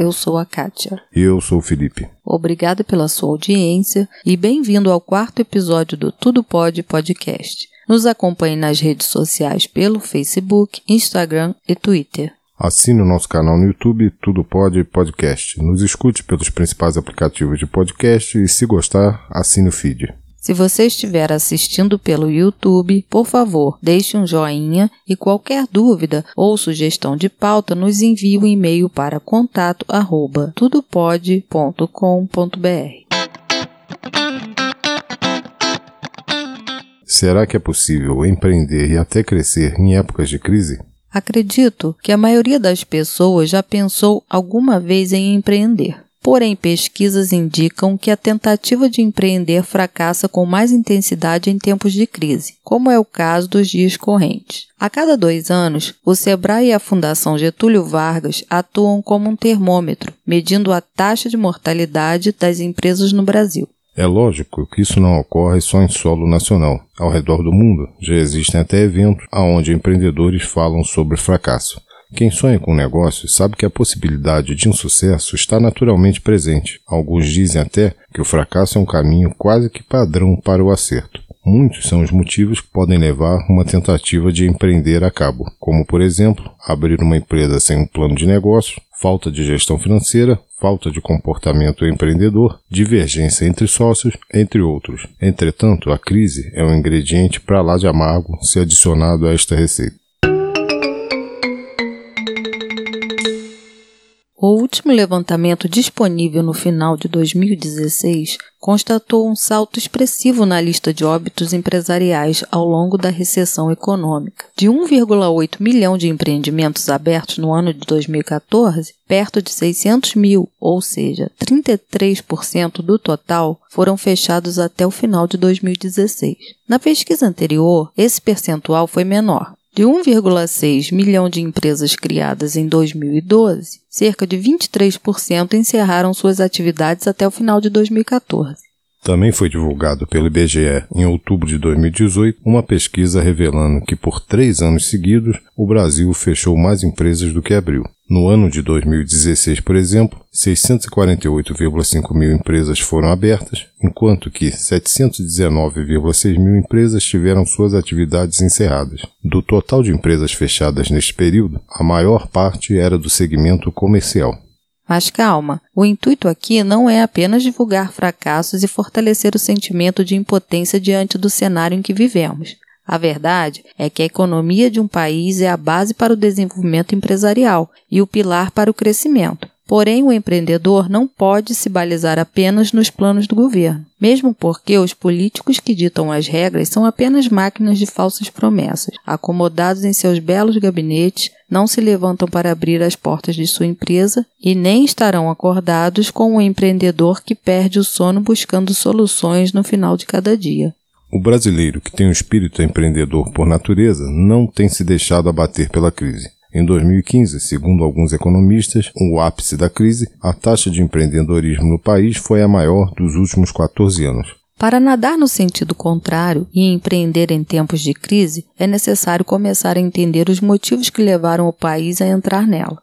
Eu sou a Kátia. E eu sou o Felipe. Obrigada pela sua audiência e bem-vindo ao quarto episódio do Tudo Pode Podcast. Nos acompanhe nas redes sociais pelo Facebook, Instagram e Twitter. Assine o nosso canal no YouTube Tudo Pode Podcast. Nos escute pelos principais aplicativos de podcast e, se gostar, assine o feed. Se você estiver assistindo pelo YouTube, por favor, deixe um joinha e qualquer dúvida ou sugestão de pauta nos envie um e-mail para contato@tudopode.com.br. Será que é possível empreender e até crescer em épocas de crise? Acredito que a maioria das pessoas já pensou alguma vez em empreender. Porém, pesquisas indicam que a tentativa de empreender fracassa com mais intensidade em tempos de crise, como é o caso dos dias correntes. A cada dois anos, o SEBRAE e a Fundação Getúlio Vargas atuam como um termômetro, medindo a taxa de mortalidade das empresas no Brasil. É lógico que isso não ocorre só em solo nacional. Ao redor do mundo, já existem até eventos onde empreendedores falam sobre fracasso. Quem sonha com um negócio sabe que a possibilidade de insucesso está naturalmente presente. Alguns dizem até que o fracasso é um caminho quase que padrão para o acerto. Muitos são os motivos que podem levar uma tentativa de empreender a cabo, como, por exemplo, abrir uma empresa sem um plano de negócio, falta de gestão financeira, falta de comportamento empreendedor, divergência entre sócios, entre outros. Entretanto, a crise é um ingrediente para lá de amargo se adicionado a esta receita. O último levantamento disponível no final de 2016 constatou um salto expressivo na lista de óbitos empresariais ao longo da recessão econômica. De 1,8 milhão de empreendimentos abertos no ano de 2014, perto de 600 mil, ou seja, 33% do total, foram fechados até o final de 2016. Na pesquisa anterior, esse percentual foi menor, de 1,6 milhão de empresas criadas em 2012, cerca de 23% encerraram suas atividades até o final de 2014. Também foi divulgado pelo IBGE em outubro de 2018 uma pesquisa revelando que por três anos seguidos o Brasil fechou mais empresas do que abriu. No ano de 2016, por exemplo, 648,5 mil empresas foram abertas, enquanto que 719,6 mil empresas tiveram suas atividades encerradas. Do total de empresas fechadas neste período, a maior parte era do segmento comercial. Mas calma, o intuito aqui não é apenas divulgar fracassos e fortalecer o sentimento de impotência diante do cenário em que vivemos. A verdade é que a economia de um país é a base para o desenvolvimento empresarial e o pilar para o crescimento. Porém, o empreendedor não pode se balizar apenas nos planos do governo, mesmo porque os políticos que ditam as regras são apenas máquinas de falsas promessas. Acomodados em seus belos gabinetes, não se levantam para abrir as portas de sua empresa e nem estarão acordados com o empreendedor que perde o sono buscando soluções no final de cada dia. O brasileiro que tem um espírito empreendedor por natureza não tem se deixado abater pela crise. Em 2015, segundo alguns economistas, o ápice da crise, a taxa de empreendedorismo no país foi a maior dos últimos 14 anos. Para nadar no sentido contrário e empreender em tempos de crise, é necessário começar a entender os motivos que levaram o país a entrar nela.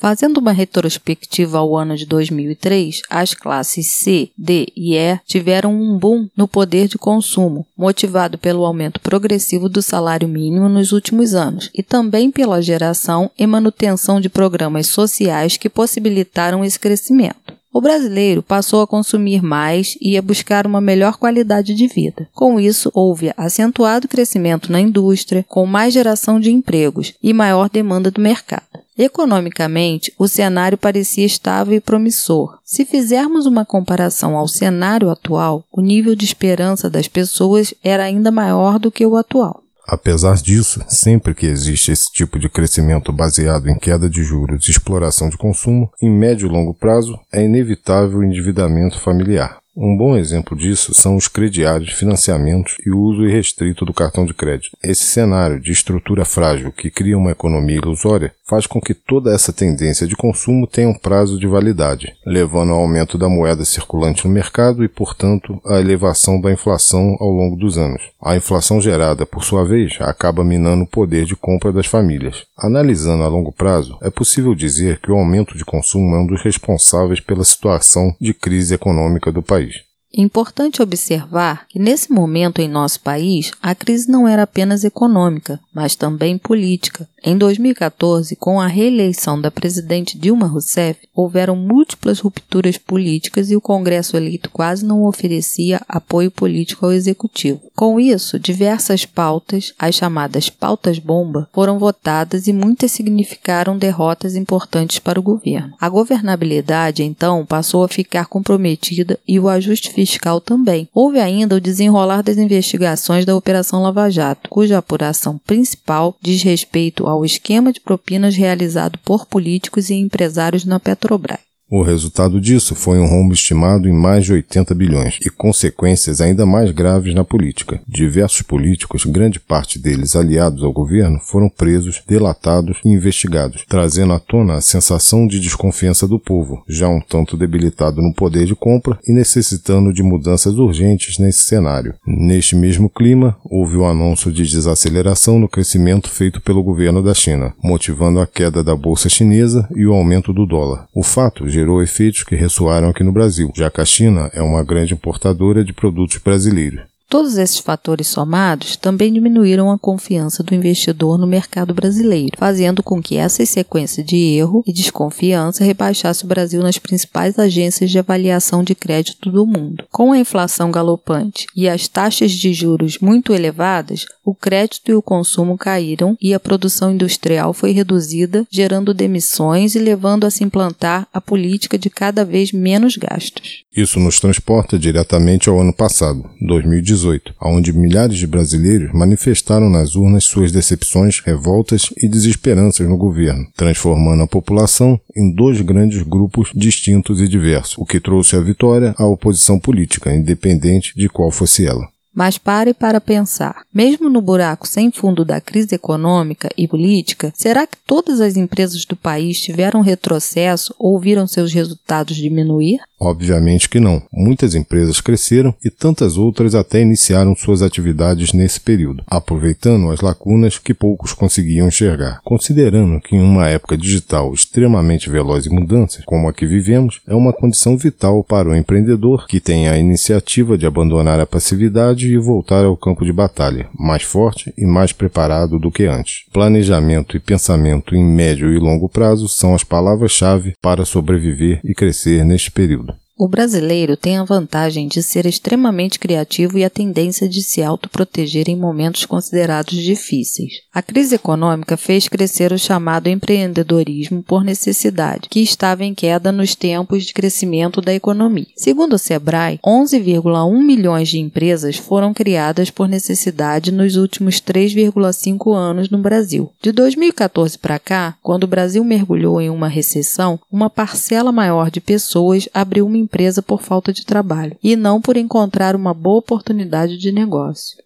Fazendo uma retrospectiva ao ano de 2003, as classes C, D e E tiveram um boom no poder de consumo, motivado pelo aumento progressivo do salário mínimo nos últimos anos e também pela geração e manutenção de programas sociais que possibilitaram esse crescimento. O brasileiro passou a consumir mais e a buscar uma melhor qualidade de vida. Com isso, houve acentuado crescimento na indústria, com mais geração de empregos e maior demanda do mercado. Economicamente, o cenário parecia estável e promissor. Se fizermos uma comparação ao cenário atual, o nível de esperança das pessoas era ainda maior do que o atual. Apesar disso, sempre que existe esse tipo de crescimento baseado em queda de juros e exploração de consumo, em médio e longo prazo é inevitável o endividamento familiar. Um bom exemplo disso são os crediários, financiamentos e o uso irrestrito do cartão de crédito. Esse cenário de estrutura frágil que cria uma economia ilusória faz com que toda essa tendência de consumo tenha um prazo de validade, levando ao aumento da moeda circulante no mercado e, portanto, à elevação da inflação ao longo dos anos. A inflação gerada, por sua vez, acaba minando o poder de compra das famílias. Analisando a longo prazo, é possível dizer que o aumento de consumo é um dos responsáveis pela situação de crise econômica do país. Importante observar que nesse momento em nosso país a crise não era apenas econômica, mas também política. Em 2014, com a reeleição da presidente Dilma Rousseff, houveram múltiplas rupturas políticas e o Congresso eleito quase não oferecia apoio político ao executivo. Com isso, diversas pautas, as chamadas pautas bomba, foram votadas e muitas significaram derrotas importantes para o governo. A governabilidade, então, passou a ficar comprometida e o ajuste fiscal também. Houve ainda o desenrolar das investigações da Operação Lava Jato, cuja apuração principal diz respeito ao esquema de propinas realizado por políticos e empresários na Petrobras. O resultado disso foi um rombo estimado em mais de 80 bilhões e consequências ainda mais graves na política. Diversos políticos, grande parte deles aliados ao governo, foram presos, delatados e investigados, trazendo à tona a sensação de desconfiança do povo, já um tanto debilitado no poder de compra e necessitando de mudanças urgentes nesse cenário. Neste mesmo clima, houve o anúncio de desaceleração no crescimento feito pelo governo da China, motivando a queda da bolsa chinesa e o aumento do dólar. O fato gerou efeitos que ressoaram aqui no Brasil, já que a China é uma grande importadora de produtos brasileiros. Todos esses fatores somados também diminuíram a confiança do investidor no mercado brasileiro, fazendo com que essa sequência de erro e desconfiança rebaixasse o Brasil nas principais agências de avaliação de crédito do mundo. Com a inflação galopante e as taxas de juros muito elevadas, o crédito e o consumo caíram e a produção industrial foi reduzida, gerando demissões e levando a se implantar a política de cada vez menos gastos. Isso nos transporta diretamente ao ano passado, 2018 2018, onde milhares de brasileiros manifestaram nas urnas suas decepções, revoltas e desesperanças no governo, transformando a população em dois grandes grupos distintos e diversos, o que trouxe a vitória à oposição política, independente de qual fosse ela. Mas pare para pensar. Mesmo no buraco sem fundo da crise econômica e política, será que todas as empresas do país tiveram retrocesso ou viram seus resultados diminuir? Obviamente que não. Muitas empresas cresceram e tantas outras até iniciaram suas atividades nesse período, aproveitando as lacunas que poucos conseguiam enxergar. Considerando que em uma época digital extremamente veloz e mudanças, como a que vivemos, é uma condição vital para o empreendedor que tem a iniciativa de abandonar a passividade e voltar ao campo de batalha, mais forte e mais preparado do que antes. Planejamento e pensamento em médio e longo prazo são as palavras-chave para sobreviver e crescer neste período. O brasileiro tem a vantagem de ser extremamente criativo e a tendência de se autoproteger em momentos considerados difíceis. A crise econômica fez crescer o chamado empreendedorismo por necessidade, que estava em queda nos tempos de crescimento da economia. Segundo o Sebrae, 11,1 milhões de empresas foram criadas por necessidade nos últimos 3,5 anos no Brasil. De 2014 para cá, quando o Brasil mergulhou em uma recessão, uma parcela maior de pessoas abriu uma empresa por falta de trabalho e não por encontrar uma boa oportunidade de negócio.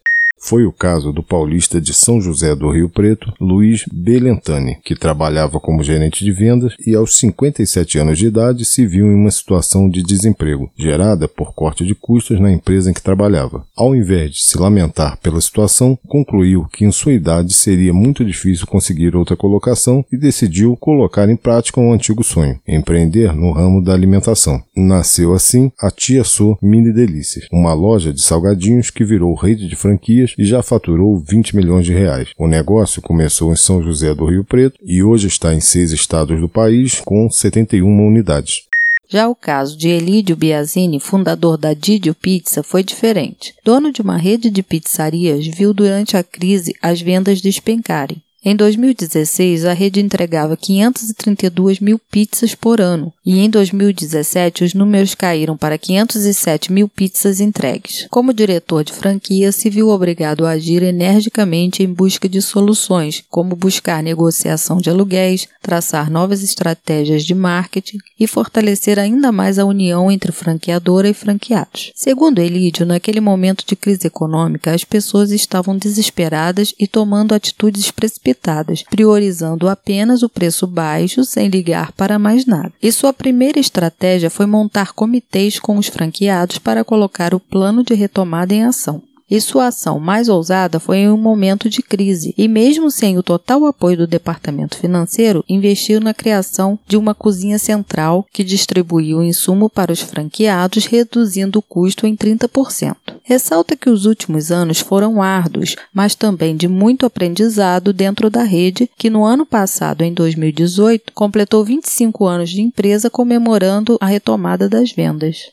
Foi o caso do paulista de São José do Rio Preto, Luiz Belentani, que trabalhava como gerente de vendas e aos 57 anos de idade se viu em uma situação de desemprego, gerada por corte de custos na empresa em que trabalhava. Ao invés de se lamentar pela situação, concluiu que em sua idade seria muito difícil conseguir outra colocação e decidiu colocar em prática um antigo sonho, empreender no ramo da alimentação. Nasceu assim a Tia Sou Mini Delícias, uma loja de salgadinhos que virou rede de franquias e já faturou 20 milhões de reais. O negócio começou em São José do Rio Preto e hoje está em seis estados do país com 71 unidades. Já o caso de Elídio Biasini, fundador da Didio Pizza, foi diferente. Dono de uma rede de pizzarias, viu durante a crise as vendas despencarem. Em 2016, a rede entregava 532 mil pizzas por ano, e em 2017 os números caíram para 507 mil pizzas entregues. Como diretor de franquia, se viu obrigado a agir energicamente em busca de soluções, como buscar negociação de aluguéis, traçar novas estratégias de marketing e fortalecer ainda mais a união entre franqueadora e franqueados. Segundo Elídio, naquele momento de crise econômica, as pessoas estavam desesperadas e tomando atitudes precipitadas priorizando apenas o preço baixo sem ligar para mais nada. E sua primeira estratégia foi montar comitês com os franqueados para colocar o plano de retomada em ação e sua ação mais ousada foi em um momento de crise, e mesmo sem o total apoio do departamento financeiro, investiu na criação de uma cozinha central que distribuía o insumo para os franqueados, reduzindo o custo em 30%. Ressalta que os últimos anos foram árduos, mas também de muito aprendizado dentro da rede, que no ano passado, em 2018, completou 25 anos de empresa comemorando a retomada das vendas.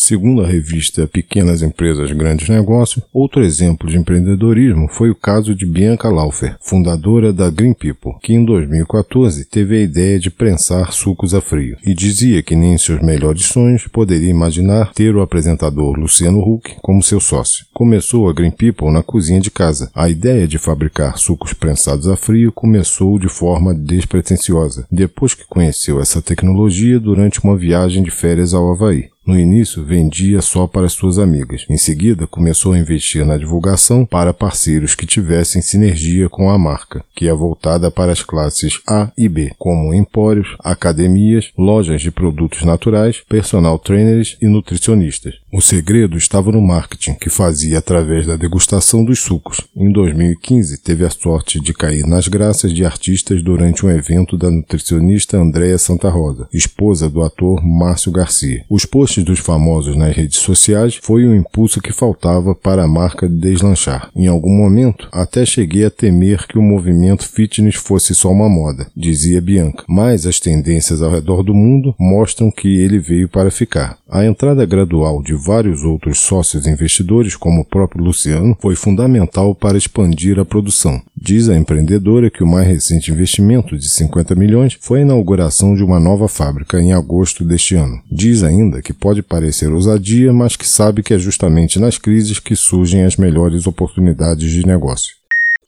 Segundo a revista Pequenas Empresas Grandes Negócios, outro exemplo de empreendedorismo foi o caso de Bianca Laufer, fundadora da Green People, que em 2014 teve a ideia de prensar sucos a frio e dizia que nem em seus melhores sonhos poderia imaginar ter o apresentador Luciano Huck como seu sócio. Começou a Green People na cozinha de casa. A ideia de fabricar sucos prensados a frio começou de forma despretensiosa, depois que conheceu essa tecnologia durante uma viagem de férias ao Havaí. No início, vendia só para suas amigas. Em seguida, começou a investir na divulgação para parceiros que tivessem sinergia com a marca, que é voltada para as classes A e B, como empórios, academias, lojas de produtos naturais, personal trainers e nutricionistas. O segredo estava no marketing, que fazia através da degustação dos sucos. Em 2015, teve a sorte de cair nas graças de artistas durante um evento da nutricionista Andréa Santa Rosa, esposa do ator Márcio Garcia. Os posts dos famosos nas redes sociais foi o impulso que faltava para a marca deslanchar. Em algum momento, até cheguei a temer que o movimento fitness fosse só uma moda, dizia Bianca, mas as tendências ao redor do mundo mostram que ele veio para ficar. A entrada gradual de vários outros sócios investidores, como o próprio Luciano, foi fundamental para expandir a produção. Diz a empreendedora que o mais recente investimento de 50 milhões foi a inauguração de uma nova fábrica em agosto deste ano. Diz ainda que pode parecer ousadia, mas que sabe que é justamente nas crises que surgem as melhores oportunidades de negócio.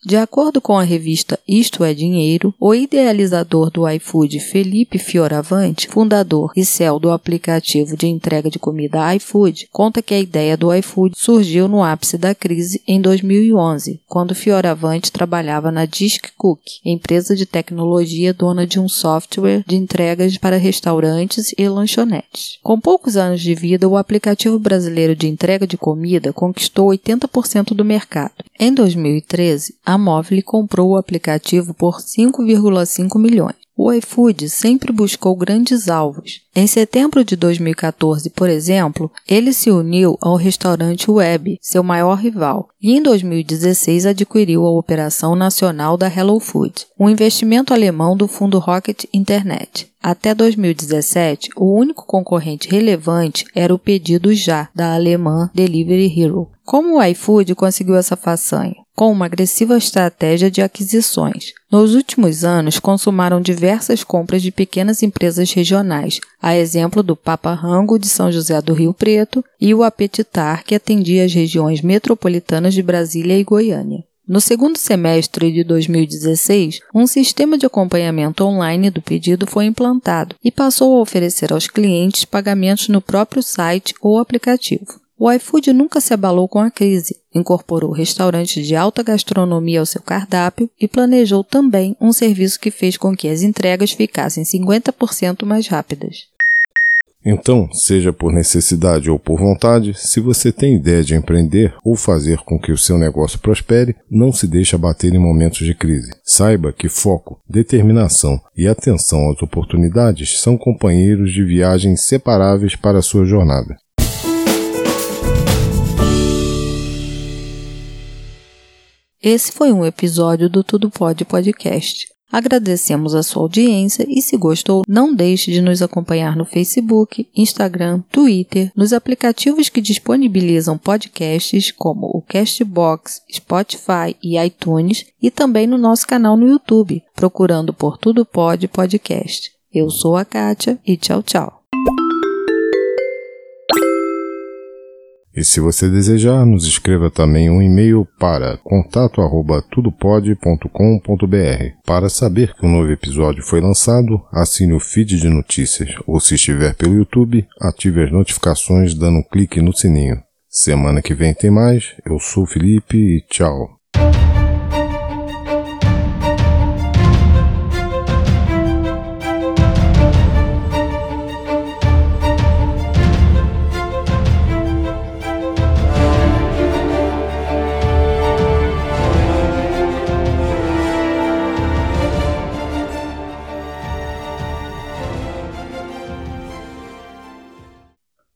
De acordo com a revista Isto é Dinheiro, o idealizador do iFood, Felipe Fioravante, fundador e CEO do aplicativo de entrega de comida iFood, conta que a ideia do iFood surgiu no ápice da crise em 2011, quando Fioravante trabalhava na Disc Cook, empresa de tecnologia dona de um software de entregas para restaurantes e lanchonetes. Com poucos anos de vida, o aplicativo brasileiro de entrega de comida conquistou 80% do mercado. Em 2013, a Móvel comprou o aplicativo por 5,5 milhões. O iFood sempre buscou grandes alvos. Em setembro de 2014, por exemplo, ele se uniu ao restaurante Web, seu maior rival, e em 2016 adquiriu a operação nacional da Hello Food, um investimento alemão do fundo Rocket Internet. Até 2017, o único concorrente relevante era o Pedido Já, da alemã Delivery Hero. Como o iFood conseguiu essa façanha? Com uma agressiva estratégia de aquisições. Nos últimos anos, consumaram diversas compras de pequenas empresas regionais, a exemplo do Papa Rango de São José do Rio Preto e o Apetitar, que atendia as regiões metropolitanas de Brasília e Goiânia. No segundo semestre de 2016, um sistema de acompanhamento online do pedido foi implantado e passou a oferecer aos clientes pagamentos no próprio site ou aplicativo. O iFood nunca se abalou com a crise, incorporou restaurantes de alta gastronomia ao seu cardápio e planejou também um serviço que fez com que as entregas ficassem 50% mais rápidas. Então, seja por necessidade ou por vontade, se você tem ideia de empreender ou fazer com que o seu negócio prospere, não se deixe abater em momentos de crise. Saiba que foco, determinação e atenção às oportunidades são companheiros de viagem inseparáveis para a sua jornada. Esse foi um episódio do Tudo Pode Podcast. Agradecemos a sua audiência e, se gostou, não deixe de nos acompanhar no Facebook, Instagram, Twitter, nos aplicativos que disponibilizam podcasts como o Castbox, Spotify e iTunes e também no nosso canal no YouTube, procurando por Tudo Pode Podcast. Eu sou a Kátia e tchau, tchau. E se você desejar, nos escreva também um e-mail para contato@tudopod.com.br. Para saber que um novo episódio foi lançado, assine o feed de notícias ou se estiver pelo YouTube, ative as notificações dando um clique no sininho. Semana que vem tem mais. Eu sou o Felipe e tchau.